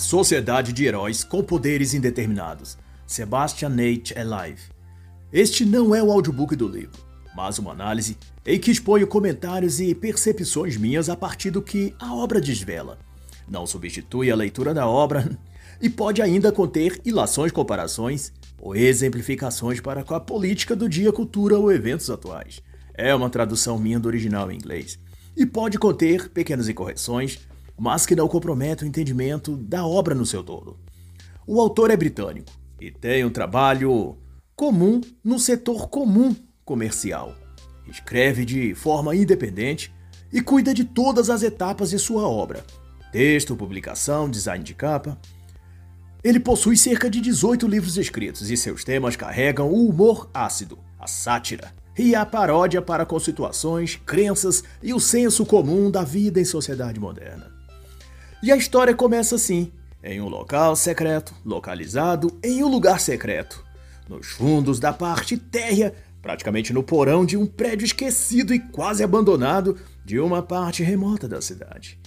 Sociedade de Heróis com Poderes Indeterminados, Sebastian Nate Alive. Este não é o audiobook do livro, mas uma análise em que exponho comentários e percepções minhas a partir do que a obra desvela. Não substitui a leitura da obra e pode ainda conter ilações, comparações ou exemplificações para com a política do dia, cultura ou eventos atuais. É uma tradução minha do original em inglês e pode conter pequenas incorreções mas que não compromete o entendimento da obra no seu todo. O autor é britânico e tem um trabalho comum no setor comum comercial. Escreve de forma independente e cuida de todas as etapas de sua obra: texto, publicação, design de capa. Ele possui cerca de 18 livros escritos e seus temas carregam o humor ácido, a sátira e a paródia para com situações, crenças e o senso comum da vida em sociedade moderna. E a história começa assim: em um local secreto, localizado em um lugar secreto, nos fundos da parte térrea, praticamente no porão de um prédio esquecido e quase abandonado de uma parte remota da cidade.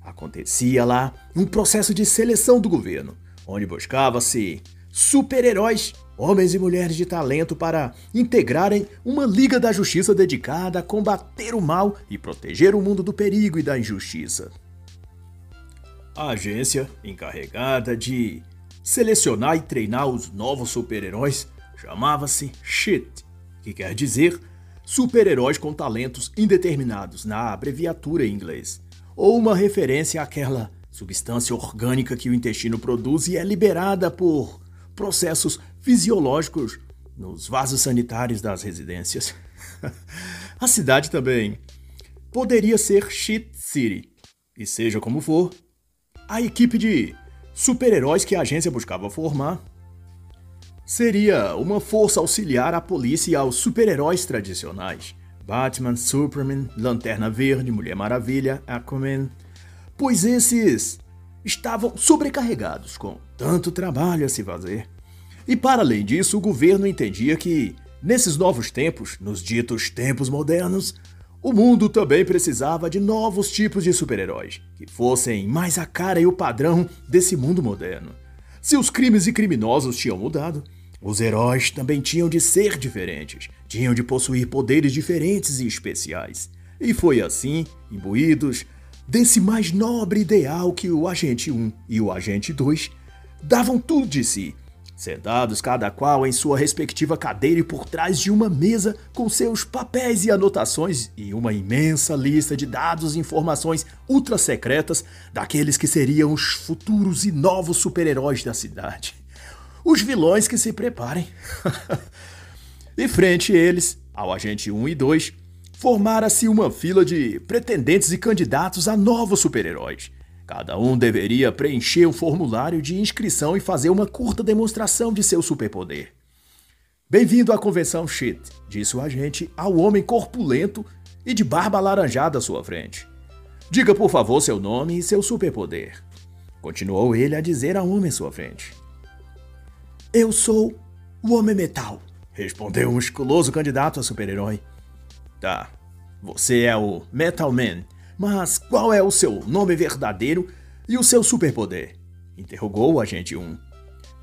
Acontecia lá um processo de seleção do governo, onde buscava-se super-heróis, homens e mulheres de talento para integrarem uma Liga da Justiça dedicada a combater o mal e proteger o mundo do perigo e da injustiça. A agência, encarregada de selecionar e treinar os novos super-heróis, chamava-se SHIT, que quer dizer super-heróis com talentos indeterminados na abreviatura em inglês, ou uma referência àquela substância orgânica que o intestino produz e é liberada por processos fisiológicos nos vasos sanitários das residências. a cidade também poderia ser Shit City, e seja como for, a equipe de super-heróis que a agência buscava formar seria uma força auxiliar à polícia e aos super-heróis tradicionais. Batman, Superman, Lanterna Verde, Mulher Maravilha, Aquaman, pois esses estavam sobrecarregados com tanto trabalho a se fazer. E para além disso, o governo entendia que, nesses novos tempos, nos ditos tempos modernos, o mundo também precisava de novos tipos de super-heróis, que fossem mais a cara e o padrão desse mundo moderno. Se os crimes e criminosos tinham mudado, os heróis também tinham de ser diferentes, tinham de possuir poderes diferentes e especiais. E foi assim, imbuídos desse mais nobre ideal que o Agente 1 e o Agente 2 davam tudo de si sentados cada qual em sua respectiva cadeira e por trás de uma mesa com seus papéis e anotações e uma imensa lista de dados e informações ultra secretas daqueles que seriam os futuros e novos super-heróis da cidade. Os vilões que se preparem. e frente a eles, ao agente 1 e 2, formara-se uma fila de pretendentes e candidatos a novos super-heróis Cada um deveria preencher o formulário de inscrição e fazer uma curta demonstração de seu superpoder. Bem-vindo à convenção Shit, disse o agente ao homem corpulento e de barba alaranjada à sua frente. Diga por favor seu nome e seu superpoder. Continuou ele a dizer ao homem à sua frente. Eu sou o Homem Metal, respondeu o musculoso candidato a super-herói. Tá, você é o Metal Man mas qual é o seu nome verdadeiro e o seu superpoder? Interrogou o agente 1.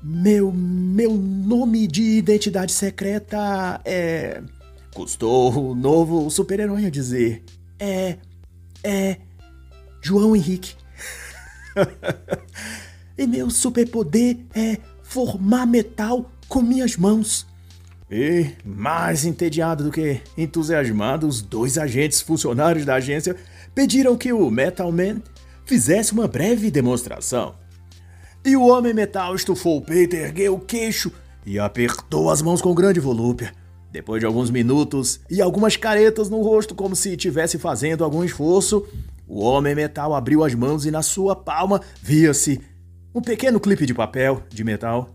Meu. meu nome de identidade secreta é. Custou o novo super-herói a dizer. É. É. João Henrique. e meu superpoder é formar metal com minhas mãos. E, mais entediado do que entusiasmado, os dois agentes funcionários da agência pediram que o Metal Man fizesse uma breve demonstração. E o Homem Metal estufou o peito, ergueu o queixo e apertou as mãos com grande volúpia. Depois de alguns minutos e algumas caretas no rosto, como se estivesse fazendo algum esforço, o Homem Metal abriu as mãos e na sua palma via-se um pequeno clipe de papel de metal.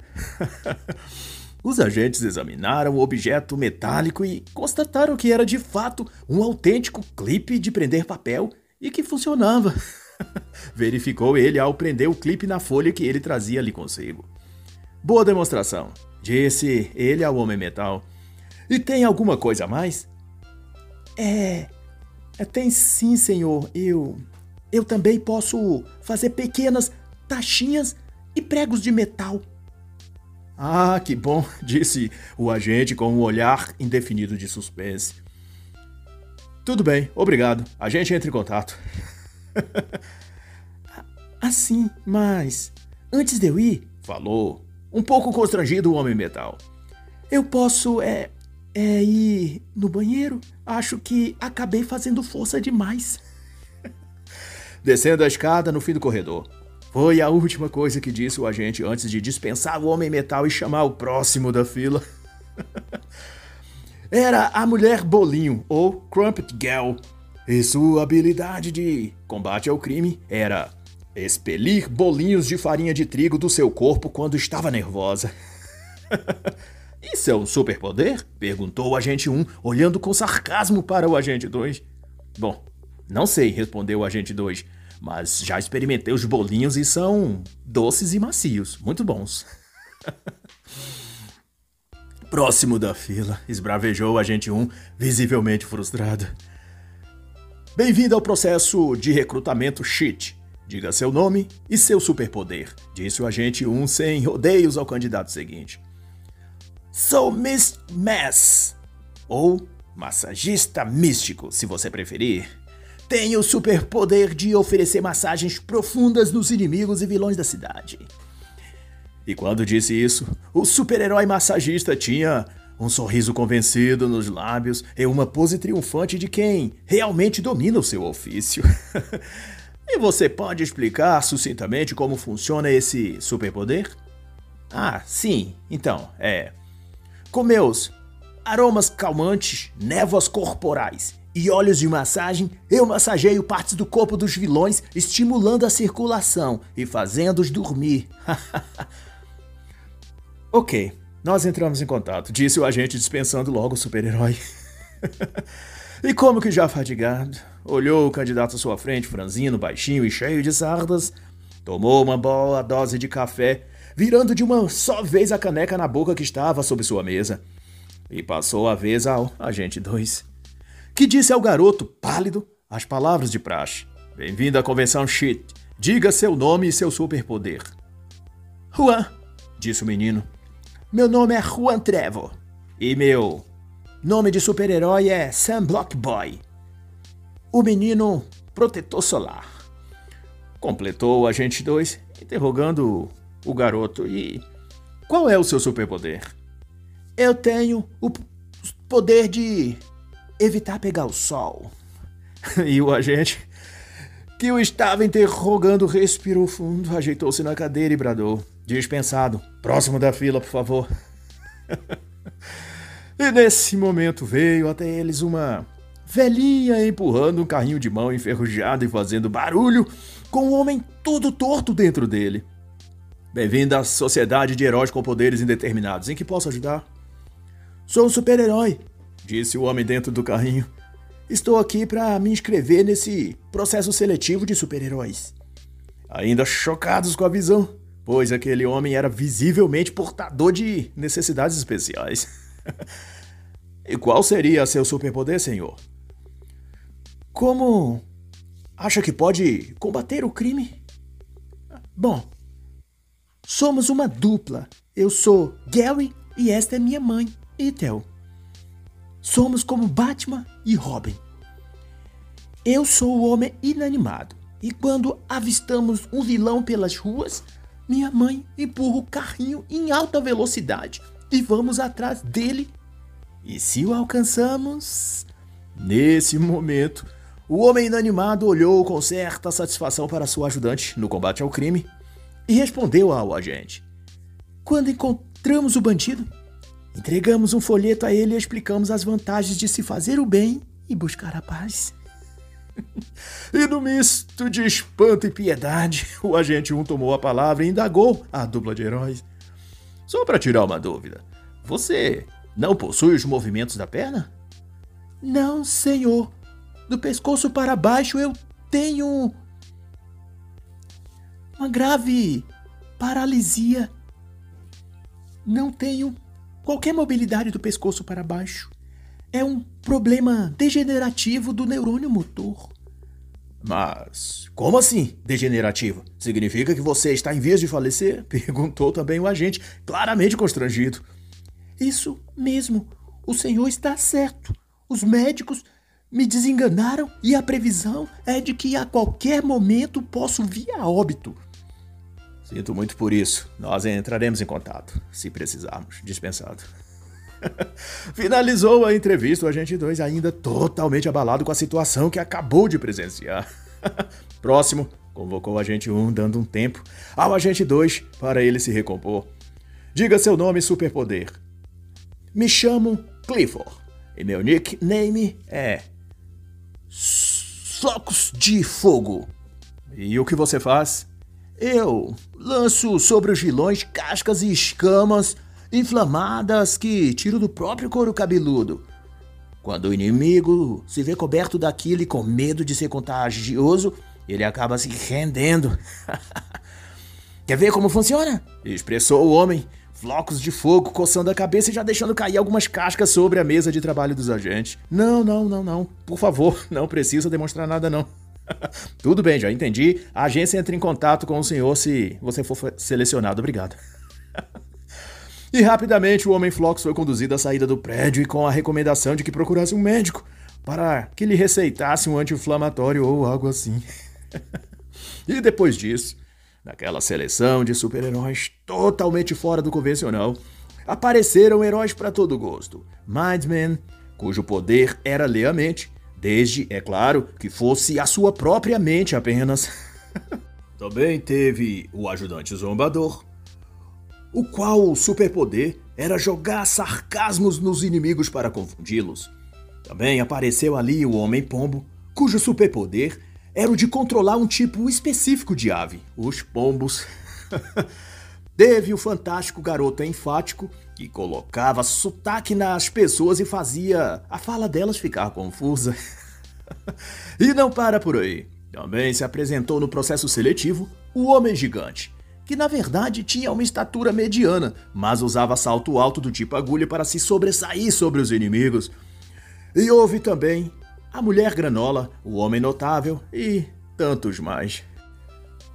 Os agentes examinaram o objeto metálico e constataram que era de fato um autêntico clipe de prender papel e que funcionava. Verificou ele ao prender o clipe na folha que ele trazia ali consigo. Boa demonstração, disse ele ao Homem Metal. E tem alguma coisa a mais? É. é tem sim, senhor. Eu. Eu também posso fazer pequenas taxinhas e pregos de metal. Ah, que bom, disse o agente com um olhar indefinido de suspense. Tudo bem, obrigado. A gente entra em contato. assim, mas antes de eu ir, falou, um pouco constrangido o homem metal. Eu posso é, é ir no banheiro? Acho que acabei fazendo força demais. Descendo a escada no fim do corredor. Foi a última coisa que disse o agente antes de dispensar o homem metal e chamar o próximo da fila. Era a mulher Bolinho, ou Crumpet Girl, e sua habilidade de combate ao crime era expelir bolinhos de farinha de trigo do seu corpo quando estava nervosa. Isso é um superpoder? perguntou o agente 1, olhando com sarcasmo para o agente 2. Bom, não sei, respondeu o agente 2, mas já experimentei os bolinhos e são doces e macios, muito bons. Próximo da fila, esbravejou o agente 1, visivelmente frustrado. Bem-vindo ao processo de recrutamento cheat. Diga seu nome e seu superpoder, disse o agente 1 sem rodeios ao candidato seguinte. Sou Miss Mass, ou massagista místico, se você preferir. Tenho o superpoder de oferecer massagens profundas nos inimigos e vilões da cidade. E quando disse isso, o super-herói massagista tinha um sorriso convencido nos lábios e uma pose triunfante de quem realmente domina o seu ofício. e você pode explicar sucintamente como funciona esse superpoder? Ah, sim. Então, é. Com meus aromas calmantes, névoas corporais e óleos de massagem, eu massageio partes do corpo dos vilões, estimulando a circulação e fazendo-os dormir. ok, nós entramos em contato, disse o agente dispensando logo o super-herói. e como que já fadigado, olhou o candidato à sua frente, franzino, baixinho e cheio de sardas, tomou uma boa dose de café, virando de uma só vez a caneca na boca que estava sob sua mesa, e passou a vez ao agente 2, que disse ao garoto, pálido, as palavras de praxe. Bem-vindo à convenção Shit. Diga seu nome e seu superpoder. Juan, disse o menino. Meu nome é Juan Trevor. E meu nome de super-herói é Sam Block Boy. O menino protetor solar. Completou o agente 2, interrogando o garoto. E qual é o seu superpoder? Eu tenho o poder de evitar pegar o sol. e o agente, que o estava interrogando, respirou fundo, ajeitou-se na cadeira e bradou. Dispensado. Próximo da fila, por favor. e nesse momento veio até eles uma velhinha empurrando um carrinho de mão enferrujado e fazendo barulho, com um homem todo torto dentro dele. Bem-vindo à Sociedade de Heróis com Poderes Indeterminados. Em que posso ajudar? Sou um super-herói, disse o homem dentro do carrinho. Estou aqui para me inscrever nesse processo seletivo de super-heróis. Ainda chocados com a visão, pois aquele homem era visivelmente portador de necessidades especiais. e qual seria seu superpoder, senhor? Como acha que pode combater o crime? Bom, somos uma dupla. Eu sou Gary e esta é minha mãe, Ethel. Somos como Batman e Robin. Eu sou o homem inanimado e quando avistamos um vilão pelas ruas, minha mãe empurra o carrinho em alta velocidade e vamos atrás dele. E se o alcançamos? Nesse momento, o homem inanimado olhou com certa satisfação para sua ajudante no combate ao crime e respondeu ao agente: Quando encontramos o bandido, entregamos um folheto a ele e explicamos as vantagens de se fazer o bem e buscar a paz. e no misto de espanto e piedade, o agente 1 tomou a palavra e indagou a dupla de heróis. Só para tirar uma dúvida, você não possui os movimentos da perna? Não, senhor. Do pescoço para baixo eu tenho uma grave paralisia. Não tenho qualquer mobilidade do pescoço para baixo é um problema degenerativo do neurônio motor. Mas como assim, degenerativo? Significa que você está em vias de falecer? Perguntou também o agente, claramente constrangido. Isso mesmo. O senhor está certo. Os médicos me desenganaram e a previsão é de que a qualquer momento posso vir a óbito. Sinto muito por isso. Nós entraremos em contato, se precisarmos. Dispensado. Finalizou a entrevista o agente 2 ainda totalmente abalado com a situação que acabou de presenciar. Próximo, convocou o agente 1 dando um tempo ao agente 2 para ele se recompor. Diga seu nome e superpoder. Me chamo Clifford e meu nickname é Flocos de Fogo. E o que você faz? Eu lanço sobre os vilões cascas e escamas inflamadas que tiro do próprio couro cabeludo. Quando o inimigo se vê coberto daquilo e com medo de ser contagioso, ele acaba se rendendo. Quer ver como funciona? Expressou o homem, flocos de fogo coçando a cabeça e já deixando cair algumas cascas sobre a mesa de trabalho dos agentes. Não, não, não, não. Por favor, não precisa demonstrar nada, não. Tudo bem, já entendi. A agência entra em contato com o senhor se você for selecionado. Obrigado. E rapidamente o Homem Flox foi conduzido à saída do prédio e com a recomendação de que procurasse um médico para que lhe receitasse um anti-inflamatório ou algo assim. e depois disso, naquela seleção de super-heróis totalmente fora do convencional, apareceram heróis para todo gosto. Mindman, cujo poder era ler a mente, desde, é claro, que fosse a sua própria mente apenas. Também teve o ajudante zombador, o qual o superpoder era jogar sarcasmos nos inimigos para confundi-los. Também apareceu ali o Homem-Pombo, cujo superpoder era o de controlar um tipo específico de ave, os pombos. Teve o fantástico garoto enfático, que colocava sotaque nas pessoas e fazia a fala delas ficar confusa. e não para por aí. Também se apresentou no processo seletivo o Homem Gigante, que na verdade tinha uma estatura mediana, mas usava salto alto do tipo agulha para se sobressair sobre os inimigos. E houve também a mulher granola, o homem notável e tantos mais.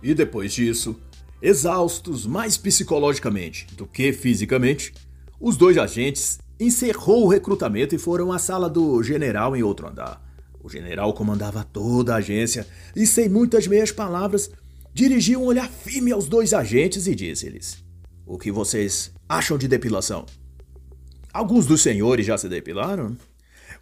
E depois disso, exaustos mais psicologicamente do que fisicamente, os dois agentes encerrou o recrutamento e foram à sala do general em outro andar. O general comandava toda a agência e, sem muitas meias palavras, dirigiu um olhar firme aos dois agentes e disse-lhes: O que vocês acham de depilação? Alguns dos senhores já se depilaram?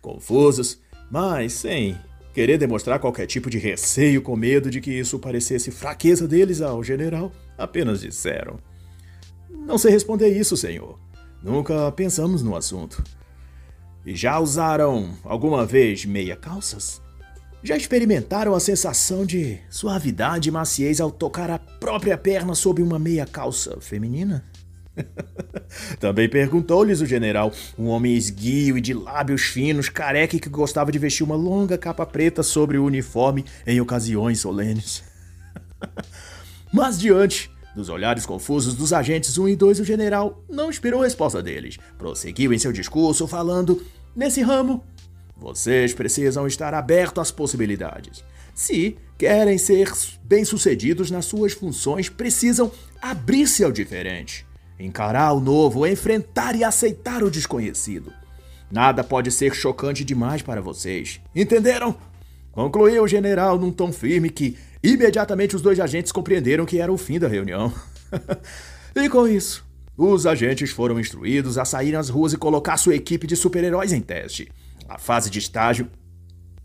Confusos, mas sem querer demonstrar qualquer tipo de receio com medo de que isso parecesse fraqueza deles ao general, apenas disseram: Não sei responder isso, senhor. Nunca pensamos no assunto. E já usaram alguma vez meia calças? Já experimentaram a sensação de suavidade e maciez ao tocar a própria perna sob uma meia calça feminina? Também perguntou-lhes o general, um homem esguio e de lábios finos, careca que gostava de vestir uma longa capa preta sobre o uniforme em ocasiões solenes. Mas diante dos olhares confusos dos agentes 1 e 2, o general não esperou a resposta deles. Prosseguiu em seu discurso falando: Nesse ramo, vocês precisam estar abertos às possibilidades. Se querem ser bem-sucedidos nas suas funções, precisam abrir-se ao diferente, encarar o novo, enfrentar e aceitar o desconhecido. Nada pode ser chocante demais para vocês. Entenderam? Concluiu o general num tom firme que imediatamente os dois agentes compreenderam que era o fim da reunião. e com isso, os agentes foram instruídos a sair às ruas e colocar sua equipe de super-heróis em teste. A fase de estágio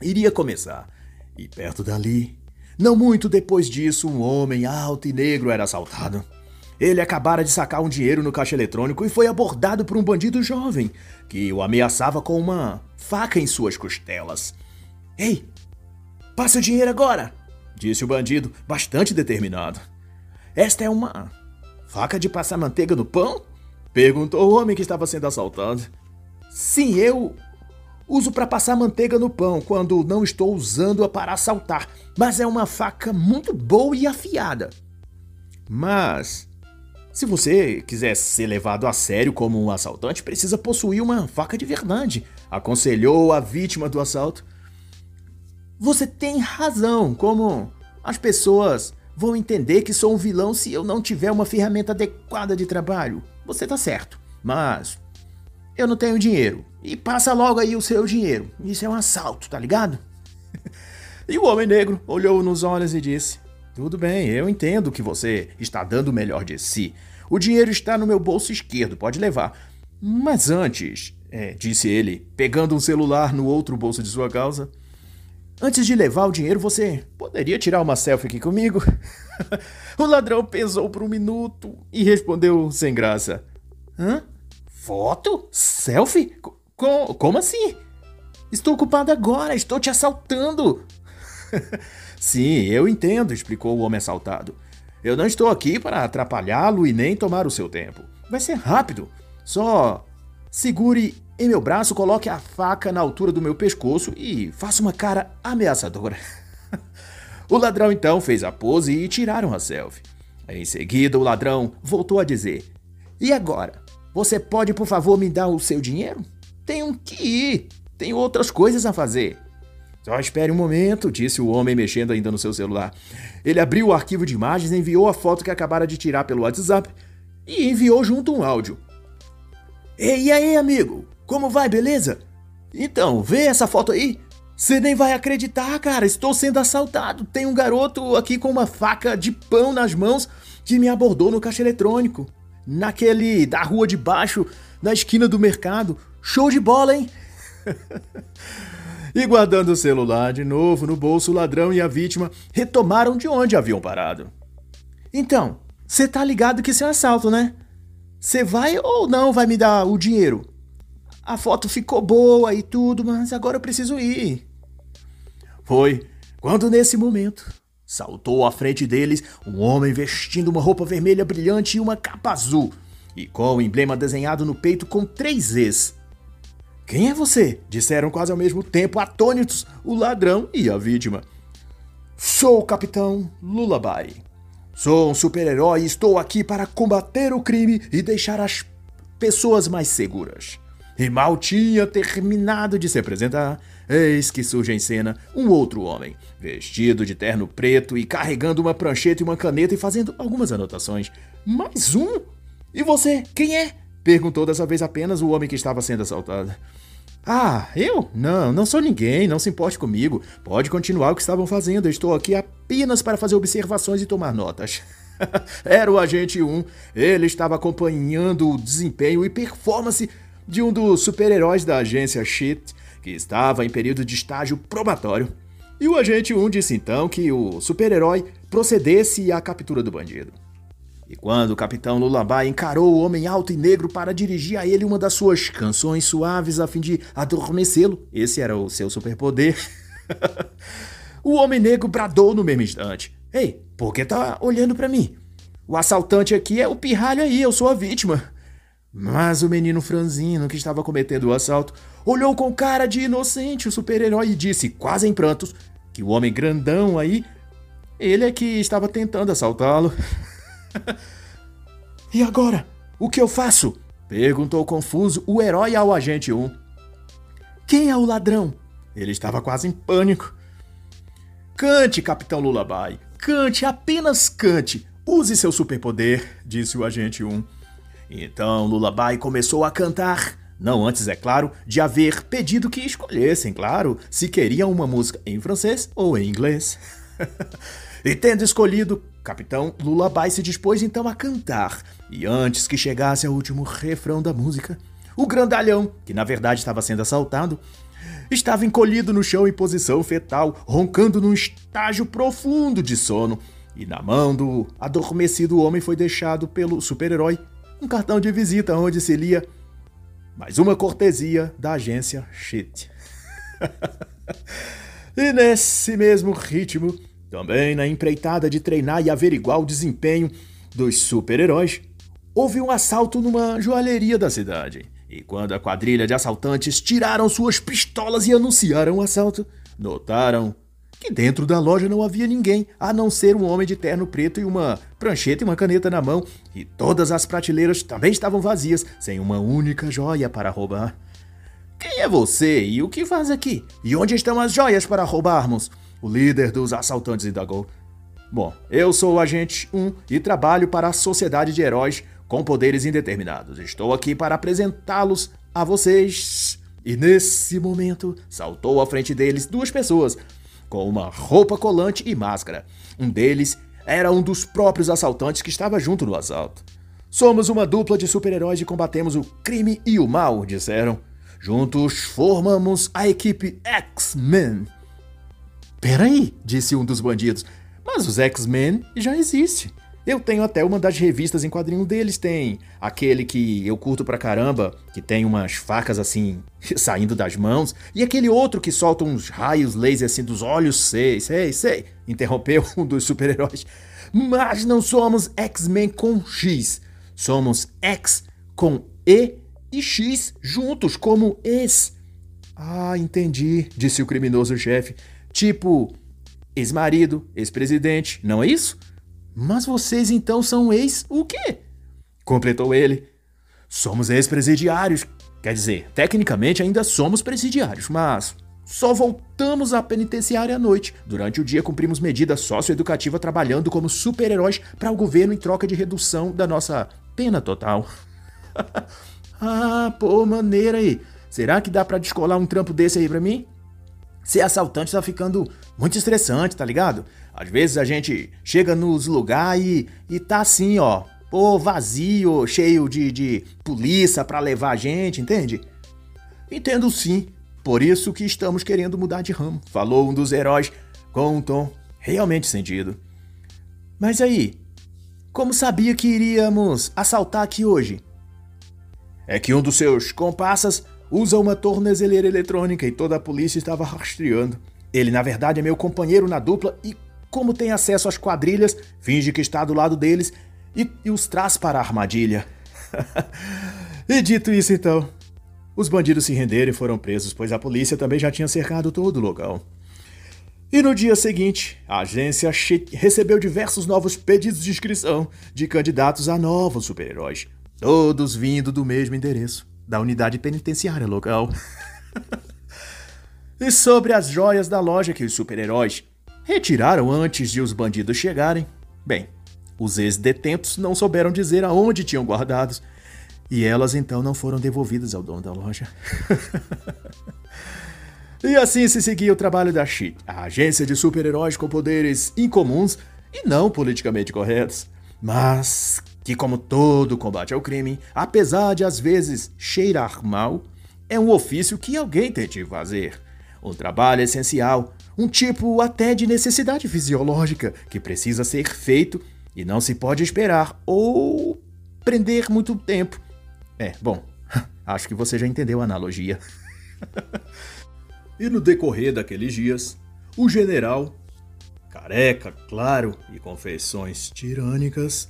iria começar. E perto dali, não muito depois disso, um homem alto e negro era assaltado. Ele acabara de sacar um dinheiro no caixa eletrônico e foi abordado por um bandido jovem que o ameaçava com uma faca em suas costelas. Ei, passa o dinheiro agora! Disse o bandido, bastante determinado. Esta é uma faca de passar manteiga no pão? perguntou o homem que estava sendo assaltado. Sim, eu Uso para passar manteiga no pão quando não estou usando-a para assaltar, mas é uma faca muito boa e afiada. Mas, se você quiser ser levado a sério como um assaltante, precisa possuir uma faca de verdade, aconselhou a vítima do assalto. Você tem razão, como as pessoas vão entender que sou um vilão se eu não tiver uma ferramenta adequada de trabalho. Você tá certo, mas eu não tenho dinheiro. E passa logo aí o seu dinheiro. Isso é um assalto, tá ligado? e o homem negro olhou nos olhos e disse: Tudo bem, eu entendo que você está dando o melhor de si. O dinheiro está no meu bolso esquerdo, pode levar. Mas antes, é, disse ele, pegando um celular no outro bolso de sua calça. Antes de levar o dinheiro, você poderia tirar uma selfie aqui comigo? o ladrão pensou por um minuto e respondeu sem graça: Hã? Foto? Selfie? Co como assim? Estou ocupado agora, estou te assaltando. Sim, eu entendo, explicou o homem assaltado. Eu não estou aqui para atrapalhá-lo e nem tomar o seu tempo. Vai ser rápido. Só segure em meu braço, coloque a faca na altura do meu pescoço e faça uma cara ameaçadora. o ladrão então fez a pose e tiraram a selfie. Em seguida, o ladrão voltou a dizer: E agora? Você pode, por favor, me dar o seu dinheiro? Tenho que ir. Tenho outras coisas a fazer. Só espere um momento, disse o homem mexendo ainda no seu celular. Ele abriu o arquivo de imagens, enviou a foto que acabara de tirar pelo WhatsApp e enviou junto um áudio. Ei, e aí, amigo? Como vai, beleza? Então, vê essa foto aí. Você nem vai acreditar, cara. Estou sendo assaltado. Tem um garoto aqui com uma faca de pão nas mãos que me abordou no caixa eletrônico naquele da rua de baixo, na esquina do mercado. Show de bola, hein? e guardando o celular de novo no bolso, o ladrão e a vítima retomaram de onde haviam parado. Então, você tá ligado que isso é um assalto, né? Você vai ou não vai me dar o dinheiro? A foto ficou boa e tudo, mas agora eu preciso ir. Foi quando nesse momento Saltou à frente deles um homem vestindo uma roupa vermelha brilhante e uma capa azul, e com o emblema desenhado no peito com três Es. Quem é você? disseram quase ao mesmo tempo, atônitos, o ladrão e a vítima. Sou o capitão Lullaby. Sou um super-herói e estou aqui para combater o crime e deixar as pessoas mais seguras. E mal tinha terminado de se apresentar, Eis que surge em cena um outro homem, vestido de terno preto e carregando uma prancheta e uma caneta e fazendo algumas anotações. Mais um? E você, quem é? Perguntou dessa vez apenas o homem que estava sendo assaltado. Ah, eu? Não, não sou ninguém, não se importe comigo. Pode continuar o que estavam fazendo, eu estou aqui apenas para fazer observações e tomar notas. Era o agente 1. Ele estava acompanhando o desempenho e performance de um dos super-heróis da agência Shit que estava em período de estágio probatório. E o agente 1 disse então que o super-herói procedesse à captura do bandido. E quando o capitão Lullaby encarou o homem alto e negro para dirigir a ele uma das suas canções suaves a fim de adormecê-lo, esse era o seu superpoder. o homem negro bradou no mesmo instante: Ei, por que tá olhando para mim? O assaltante aqui é o pirralho aí, eu sou a vítima. Mas o menino franzino que estava cometendo o assalto olhou com cara de inocente o super-herói e disse, quase em prantos, que o homem grandão aí, ele é que estava tentando assaltá-lo. e agora? O que eu faço? Perguntou confuso o herói ao agente 1. Quem é o ladrão? Ele estava quase em pânico. Cante, Capitão Lullaby. Cante, apenas cante. Use seu superpoder, disse o agente 1. Então Lullaby começou a cantar. Não antes, é claro, de haver pedido que escolhessem, claro, se queriam uma música em francês ou em inglês. e tendo escolhido, Capitão Lullaby se dispôs então a cantar. E antes que chegasse ao último refrão da música, o grandalhão, que na verdade estava sendo assaltado, estava encolhido no chão em posição fetal, roncando num estágio profundo de sono. E na mão do adormecido homem foi deixado pelo super-herói um cartão de visita onde se lia mais uma cortesia da agência Shit. e nesse mesmo ritmo, também na empreitada de treinar e averiguar o desempenho dos super-heróis, houve um assalto numa joalheria da cidade. E quando a quadrilha de assaltantes tiraram suas pistolas e anunciaram o assalto, notaram que dentro da loja não havia ninguém, a não ser um homem de terno preto e uma prancheta e uma caneta na mão, e todas as prateleiras também estavam vazias, sem uma única joia para roubar. Quem é você e o que faz aqui? E onde estão as joias para roubarmos? O líder dos assaltantes indagou. Bom, eu sou o agente 1 e trabalho para a Sociedade de Heróis com Poderes Indeterminados. Estou aqui para apresentá-los a vocês. E nesse momento, saltou à frente deles duas pessoas com uma roupa colante e máscara. Um deles era um dos próprios assaltantes que estava junto no assalto. Somos uma dupla de super-heróis e combatemos o crime e o mal, disseram. Juntos formamos a equipe X-Men. Peraí, disse um dos bandidos, mas os X-Men já existem. Eu tenho até uma das revistas em quadrinho deles, tem aquele que eu curto pra caramba, que tem umas facas assim saindo das mãos, e aquele outro que solta uns raios laser assim dos olhos, sei, sei, sei, interrompeu um dos super-heróis. Mas não somos X-Men com X, somos X com E e X juntos como ex. Ah, entendi, disse o criminoso chefe. Tipo, ex-marido, ex-presidente, não é isso? Mas vocês então são ex o quê? Completou ele. Somos ex-presidiários. Quer dizer, tecnicamente ainda somos presidiários, mas só voltamos à penitenciária à noite. Durante o dia cumprimos medida socioeducativa trabalhando como super-heróis para o governo em troca de redução da nossa pena total. Ah, pô, maneira aí. Será que dá para descolar um trampo desse aí pra mim? Ser assaltante tá ficando muito estressante, tá ligado? Às vezes a gente chega nos lugares e, e tá assim, ó, pô, vazio, cheio de, de polícia pra levar a gente, entende? Entendo sim. Por isso que estamos querendo mudar de ramo, falou um dos heróis com um tom realmente sentido. Mas aí, como sabia que iríamos assaltar aqui hoje? é que um dos seus comparsas usa uma tornezeleira eletrônica e toda a polícia estava rastreando. Ele, na verdade, é meu companheiro na dupla e, como tem acesso às quadrilhas, finge que está do lado deles e, e os traz para a armadilha. e dito isso, então, os bandidos se renderam e foram presos, pois a polícia também já tinha cercado todo o local. E no dia seguinte, a agência recebeu diversos novos pedidos de inscrição de candidatos a novos super-heróis, Todos vindo do mesmo endereço, da unidade penitenciária local. e sobre as joias da loja que os super-heróis retiraram antes de os bandidos chegarem, bem, os ex-detentos não souberam dizer aonde tinham guardados, e elas então não foram devolvidas ao dono da loja. e assim se seguia o trabalho da SHIT, a agência de super-heróis com poderes incomuns e não politicamente corretos. Mas que, como todo combate ao crime, apesar de às vezes cheirar mal, é um ofício que alguém tem de fazer. Um trabalho essencial, um tipo até de necessidade fisiológica que precisa ser feito e não se pode esperar ou prender muito tempo. É, bom, acho que você já entendeu a analogia. e no decorrer daqueles dias, o general, careca, claro, e com feições tirânicas,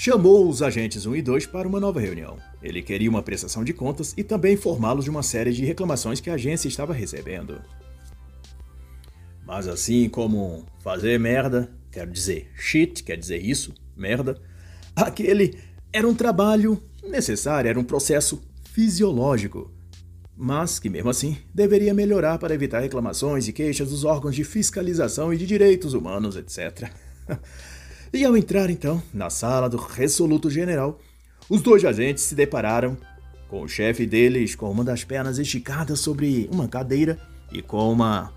chamou os agentes 1 e 2 para uma nova reunião. Ele queria uma prestação de contas e também informá-los de uma série de reclamações que a agência estava recebendo. Mas assim como fazer merda, quero dizer shit, quer dizer isso, merda, aquele era um trabalho necessário, era um processo fisiológico, mas que mesmo assim deveria melhorar para evitar reclamações e queixas dos órgãos de fiscalização e de direitos humanos, etc. E ao entrar então na sala do resoluto general, os dois agentes se depararam com o chefe deles com uma das pernas esticadas sobre uma cadeira e com uma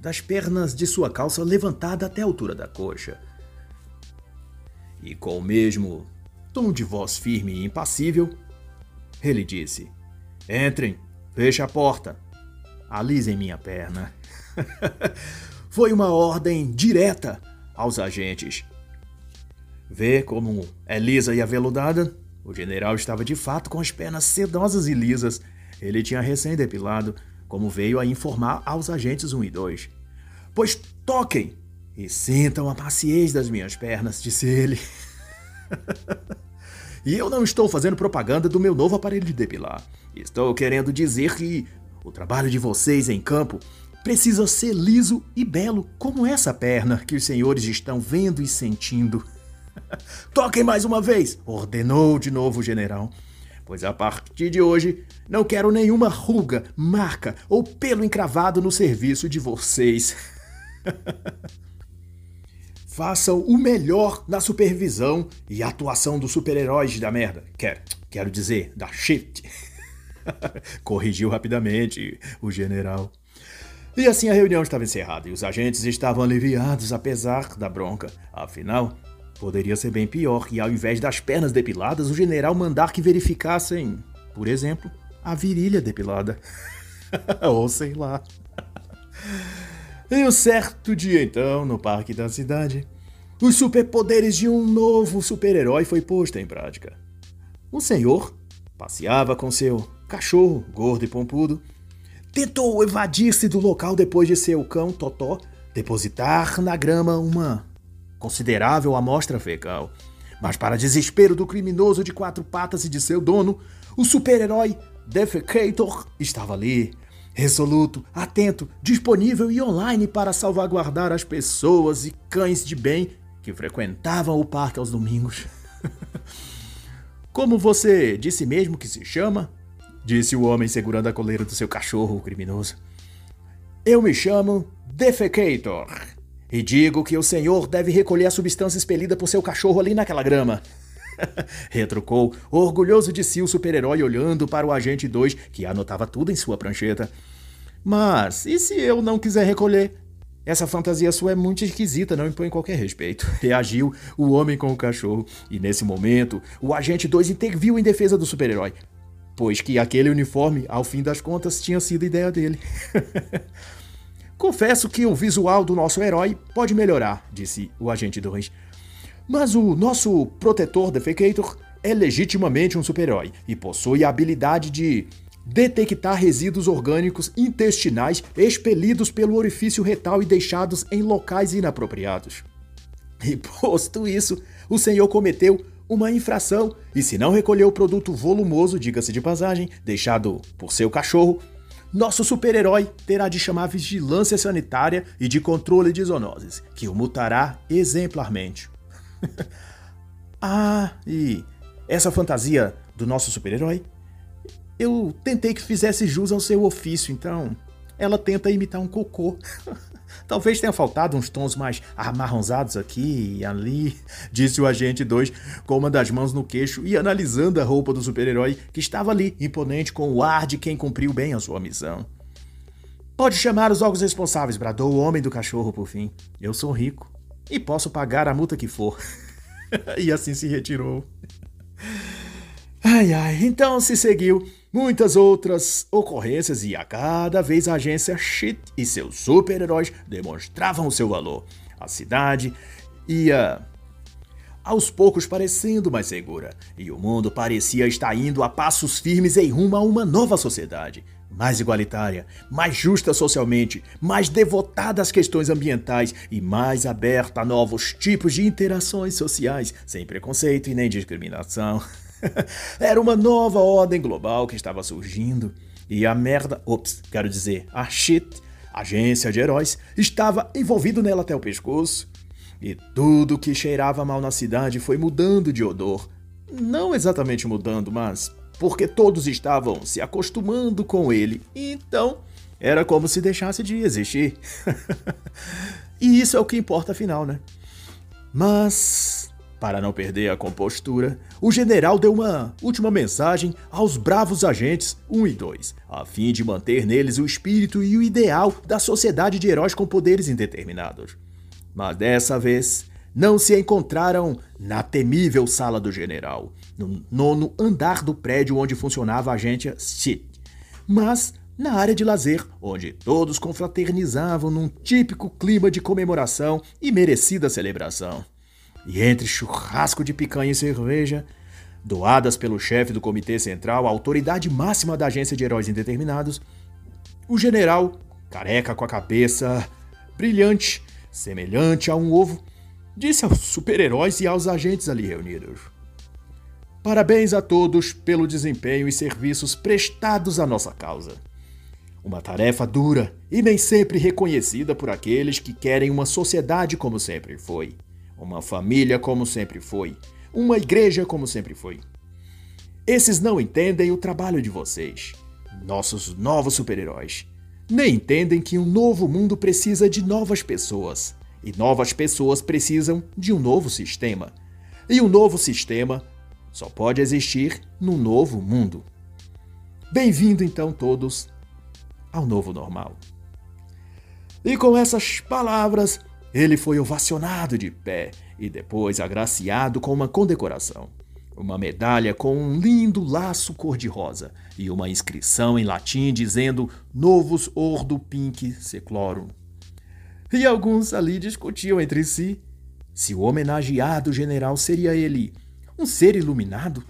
das pernas de sua calça levantada até a altura da coxa. E com o mesmo tom de voz firme e impassível, ele disse: Entrem, feche a porta, alisem minha perna. Foi uma ordem direta aos agentes. Vê como é lisa e aveludada? O general estava de fato com as pernas sedosas e lisas. Ele tinha recém-depilado, como veio a informar aos agentes 1 e 2. Pois toquem e sintam a maciez das minhas pernas, disse ele. e eu não estou fazendo propaganda do meu novo aparelho de depilar. Estou querendo dizer que o trabalho de vocês em campo precisa ser liso e belo, como essa perna que os senhores estão vendo e sentindo. Toquem mais uma vez, ordenou de novo o general. pois a partir de hoje não quero nenhuma ruga, marca ou pelo encravado no serviço de vocês. Façam o melhor na supervisão e atuação dos super-heróis da merda. Quero, quero dizer, da shit. Corrigiu rapidamente o general. E assim a reunião estava encerrada e os agentes estavam aliviados apesar da bronca. Afinal, poderia ser bem pior e ao invés das pernas depiladas, o general mandar que verificassem, por exemplo, a virilha depilada. Ou sei lá. Em um certo dia, então, no parque da cidade, os superpoderes de um novo super-herói foi posto em prática. O senhor passeava com seu cachorro gordo e pompudo, tentou evadir-se do local depois de seu cão Totó depositar na grama uma considerável amostra fecal. Mas, para desespero do criminoso de quatro patas e de seu dono, o super-herói Defecator estava ali, resoluto, atento, disponível e online para salvaguardar as pessoas e cães de bem que frequentavam o parque aos domingos. Como você disse mesmo que se chama? Disse o homem segurando a coleira do seu cachorro criminoso. Eu me chamo Defecator. E digo que o senhor deve recolher a substância expelida por seu cachorro ali naquela grama. Retrucou, orgulhoso de si o super-herói olhando para o agente 2, que anotava tudo em sua prancheta. Mas, e se eu não quiser recolher? Essa fantasia sua é muito esquisita, não impõe qualquer respeito. Reagiu o homem com o cachorro. E nesse momento, o agente 2 interviu em defesa do super-herói. Pois que aquele uniforme, ao fim das contas, tinha sido ideia dele. Confesso que o visual do nosso herói pode melhorar, disse o agente 2. Mas o nosso protetor Defecator é legitimamente um super-herói e possui a habilidade de detectar resíduos orgânicos intestinais expelidos pelo orifício retal e deixados em locais inapropriados. E posto isso, o senhor cometeu uma infração e se não recolheu o produto volumoso, diga-se de passagem, deixado por seu cachorro, nosso super-herói terá de chamar vigilância sanitária e de controle de zoonoses, que o multará exemplarmente. ah, e essa fantasia do nosso super-herói eu tentei que fizesse jus ao seu ofício, então ela tenta imitar um cocô. Talvez tenha faltado uns tons mais amarronzados aqui e ali, disse o agente 2, com uma das mãos no queixo e analisando a roupa do super-herói que estava ali, imponente com o ar de quem cumpriu bem a sua missão. Pode chamar os órgãos responsáveis, bradou o homem do cachorro por fim. Eu sou rico e posso pagar a multa que for. e assim se retirou. Ai ai, então se seguiu muitas outras ocorrências e a cada vez a agência Shit e seus super-heróis demonstravam seu valor. A cidade ia aos poucos parecendo mais segura, e o mundo parecia estar indo a passos firmes em rumo a uma nova sociedade, mais igualitária, mais justa socialmente, mais devotada às questões ambientais e mais aberta a novos tipos de interações sociais, sem preconceito e nem discriminação. Era uma nova ordem global que estava surgindo e a merda, ops, quero dizer, a shit, agência de heróis, estava envolvido nela até o pescoço. E tudo que cheirava mal na cidade foi mudando de odor. Não exatamente mudando, mas porque todos estavam se acostumando com ele. Então, era como se deixasse de existir. e isso é o que importa afinal, né? Mas para não perder a compostura, o general deu uma última mensagem aos bravos agentes 1 e 2, a fim de manter neles o espírito e o ideal da sociedade de heróis com poderes indeterminados. Mas dessa vez, não se encontraram na temível sala do general, no nono andar do prédio onde funcionava a agência SIT, mas na área de lazer, onde todos confraternizavam num típico clima de comemoração e merecida celebração. E entre churrasco de picanha e cerveja, doadas pelo chefe do Comitê Central, a autoridade máxima da Agência de Heróis Indeterminados, o general, careca com a cabeça brilhante, semelhante a um ovo, disse aos super-heróis e aos agentes ali reunidos: Parabéns a todos pelo desempenho e serviços prestados à nossa causa. Uma tarefa dura e nem sempre reconhecida por aqueles que querem uma sociedade como sempre foi uma família como sempre foi, uma igreja como sempre foi. Esses não entendem o trabalho de vocês, nossos novos super-heróis. Nem entendem que um novo mundo precisa de novas pessoas. E novas pessoas precisam de um novo sistema. E um novo sistema só pode existir num novo mundo. Bem-vindo então todos ao novo normal. E com essas palavras, ele foi ovacionado de pé e depois agraciado com uma condecoração. Uma medalha com um lindo laço cor-de-rosa e uma inscrição em latim dizendo Novus Ordo Pink Seclorum. E alguns ali discutiam entre si se o homenageado general seria ele um ser iluminado,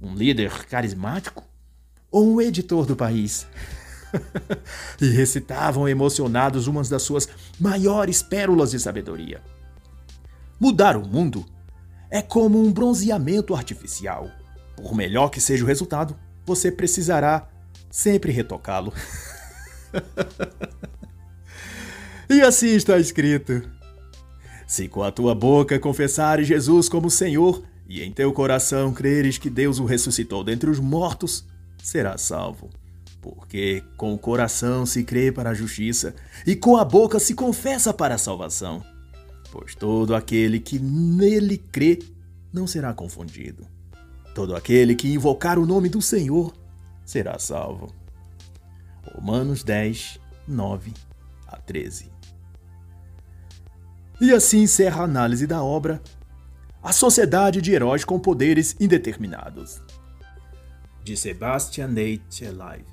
um líder carismático ou um editor do país. e recitavam emocionados umas das suas maiores pérolas de sabedoria. Mudar o mundo é como um bronzeamento artificial. Por melhor que seja o resultado, você precisará sempre retocá-lo. e assim está escrito: Se com a tua boca confessares Jesus como Senhor e em teu coração creres que Deus o ressuscitou dentre os mortos, serás salvo. Porque com o coração se crê para a justiça e com a boca se confessa para a salvação. Pois todo aquele que nele crê não será confundido. Todo aquele que invocar o nome do Senhor será salvo. Romanos 10, 9 a 13. E assim encerra a análise da obra A Sociedade de Heróis com Poderes Indeterminados, de Sebastian Nate Live.